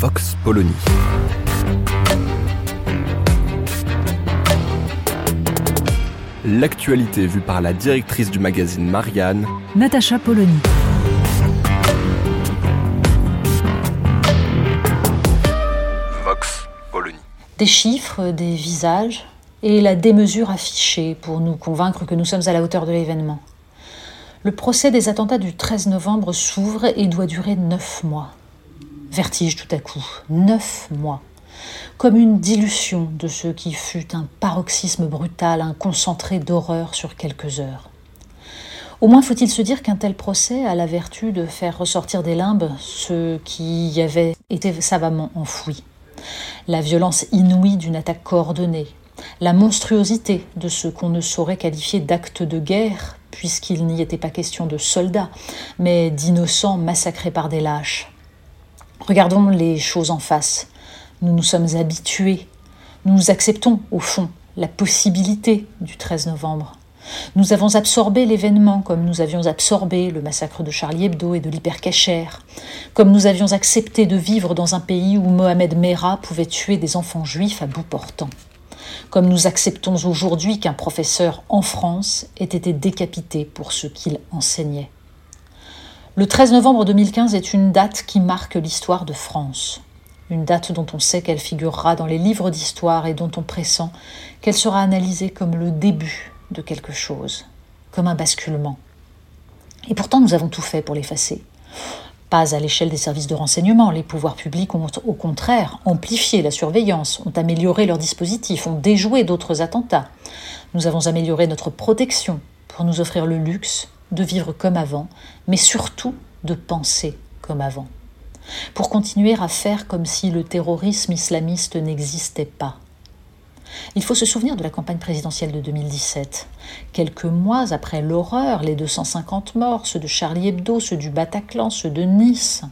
Vox Polony. L'actualité vue par la directrice du magazine Marianne, Natacha Polony. Vox Polony. Des chiffres, des visages et la démesure affichée pour nous convaincre que nous sommes à la hauteur de l'événement. Le procès des attentats du 13 novembre s'ouvre et doit durer neuf mois. Vertige tout à coup, neuf mois. Comme une dilution de ce qui fut un paroxysme brutal, un concentré d'horreur sur quelques heures. Au moins faut-il se dire qu'un tel procès a la vertu de faire ressortir des limbes ce qui y avait été savamment enfoui. La violence inouïe d'une attaque coordonnée, la monstruosité de ce qu'on ne saurait qualifier d'acte de guerre, puisqu'il n'y était pas question de soldats, mais d'innocents massacrés par des lâches. Regardons les choses en face. Nous nous sommes habitués, nous acceptons au fond la possibilité du 13 novembre. Nous avons absorbé l'événement comme nous avions absorbé le massacre de Charlie Hebdo et de l'hypercacher, comme nous avions accepté de vivre dans un pays où Mohamed Merah pouvait tuer des enfants juifs à bout portant, comme nous acceptons aujourd'hui qu'un professeur en France ait été décapité pour ce qu'il enseignait. Le 13 novembre 2015 est une date qui marque l'histoire de France. Une date dont on sait qu'elle figurera dans les livres d'histoire et dont on pressent qu'elle sera analysée comme le début de quelque chose, comme un basculement. Et pourtant, nous avons tout fait pour l'effacer. Pas à l'échelle des services de renseignement. Les pouvoirs publics ont au contraire amplifié la surveillance, ont amélioré leurs dispositifs, ont déjoué d'autres attentats. Nous avons amélioré notre protection pour nous offrir le luxe de vivre comme avant, mais surtout de penser comme avant. Pour continuer à faire comme si le terrorisme islamiste n'existait pas. Il faut se souvenir de la campagne présidentielle de 2017. Quelques mois après l'horreur, les 250 morts, ceux de Charlie Hebdo, ceux du Bataclan, ceux de Nice.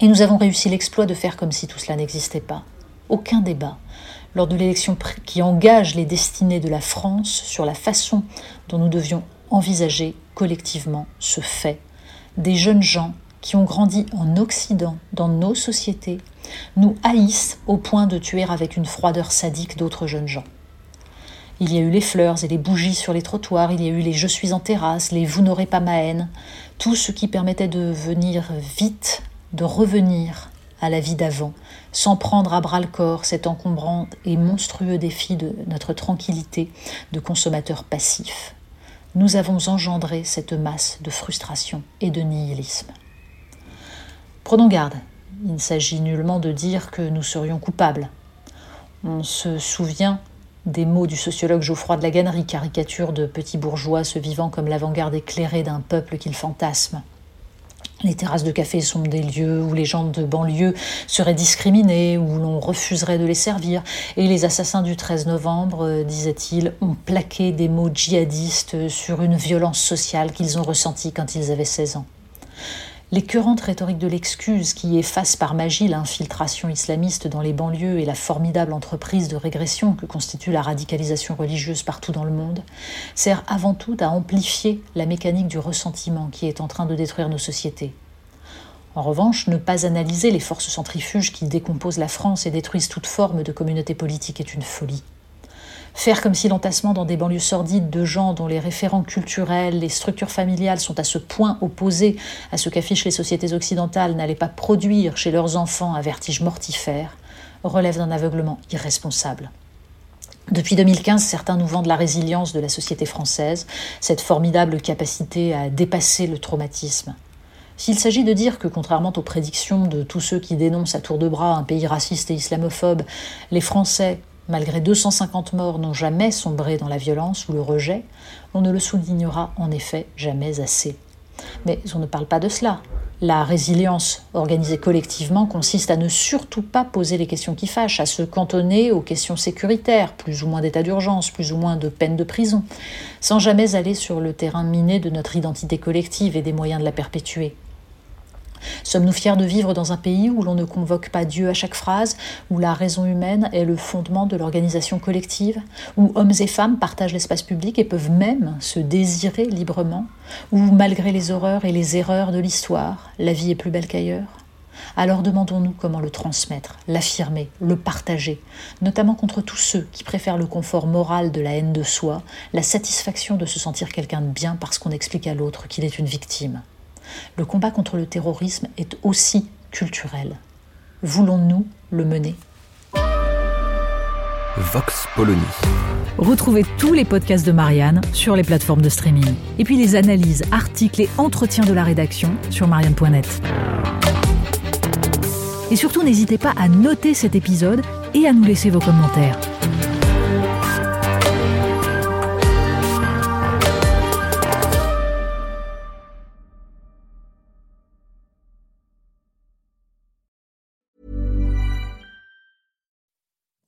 Et nous avons réussi l'exploit de faire comme si tout cela n'existait pas. Aucun débat lors de l'élection qui engage les destinées de la France sur la façon dont nous devions envisager collectivement ce fait. Des jeunes gens qui ont grandi en Occident, dans nos sociétés, nous haïssent au point de tuer avec une froideur sadique d'autres jeunes gens. Il y a eu les fleurs et les bougies sur les trottoirs, il y a eu les je suis en terrasse, les vous n'aurez pas ma haine, tout ce qui permettait de venir vite, de revenir à la vie d'avant, sans prendre à bras le corps cet encombrant et monstrueux défi de notre tranquillité de consommateurs passifs nous avons engendré cette masse de frustration et de nihilisme. Prenons garde, il ne s'agit nullement de dire que nous serions coupables. On se souvient des mots du sociologue Geoffroy de la Gannerie, caricature de petits bourgeois se vivant comme l'avant-garde éclairée d'un peuple qu'il fantasme. Les terrasses de café sont des lieux où les gens de banlieue seraient discriminés, où l'on refuserait de les servir. Et les assassins du 13 novembre, euh, disait-il, ont plaqué des mots djihadistes sur une violence sociale qu'ils ont ressentie quand ils avaient 16 ans. L'écœurante rhétorique de l'excuse qui efface par magie l'infiltration islamiste dans les banlieues et la formidable entreprise de régression que constitue la radicalisation religieuse partout dans le monde sert avant tout à amplifier la mécanique du ressentiment qui est en train de détruire nos sociétés. En revanche, ne pas analyser les forces centrifuges qui décomposent la France et détruisent toute forme de communauté politique est une folie. Faire comme si l'entassement dans des banlieues sordides de gens dont les référents culturels, les structures familiales sont à ce point opposés à ce qu'affichent les sociétés occidentales n'allait pas produire chez leurs enfants un vertige mortifère relève d'un aveuglement irresponsable. Depuis 2015, certains nous vendent la résilience de la société française, cette formidable capacité à dépasser le traumatisme. S'il s'agit de dire que, contrairement aux prédictions de tous ceux qui dénoncent à tour de bras un pays raciste et islamophobe, les Français Malgré 250 morts n'ont jamais sombré dans la violence ou le rejet, on ne le soulignera en effet jamais assez. Mais on ne parle pas de cela. La résilience organisée collectivement consiste à ne surtout pas poser les questions qui fâchent, à se cantonner aux questions sécuritaires, plus ou moins d'état d'urgence, plus ou moins de peine de prison, sans jamais aller sur le terrain miné de notre identité collective et des moyens de la perpétuer. Sommes-nous fiers de vivre dans un pays où l'on ne convoque pas Dieu à chaque phrase, où la raison humaine est le fondement de l'organisation collective, où hommes et femmes partagent l'espace public et peuvent même se désirer librement, où malgré les horreurs et les erreurs de l'histoire, la vie est plus belle qu'ailleurs? Alors demandons-nous comment le transmettre, l'affirmer, le partager, notamment contre tous ceux qui préfèrent le confort moral de la haine de soi, la satisfaction de se sentir quelqu'un de bien parce qu'on explique à l'autre qu'il est une victime. Le combat contre le terrorisme est aussi culturel. Voulons-nous le mener? Vox Polony. Retrouvez tous les podcasts de Marianne sur les plateformes de streaming. Et puis les analyses, articles et entretiens de la rédaction sur marianne.net. Et surtout, n'hésitez pas à noter cet épisode et à nous laisser vos commentaires.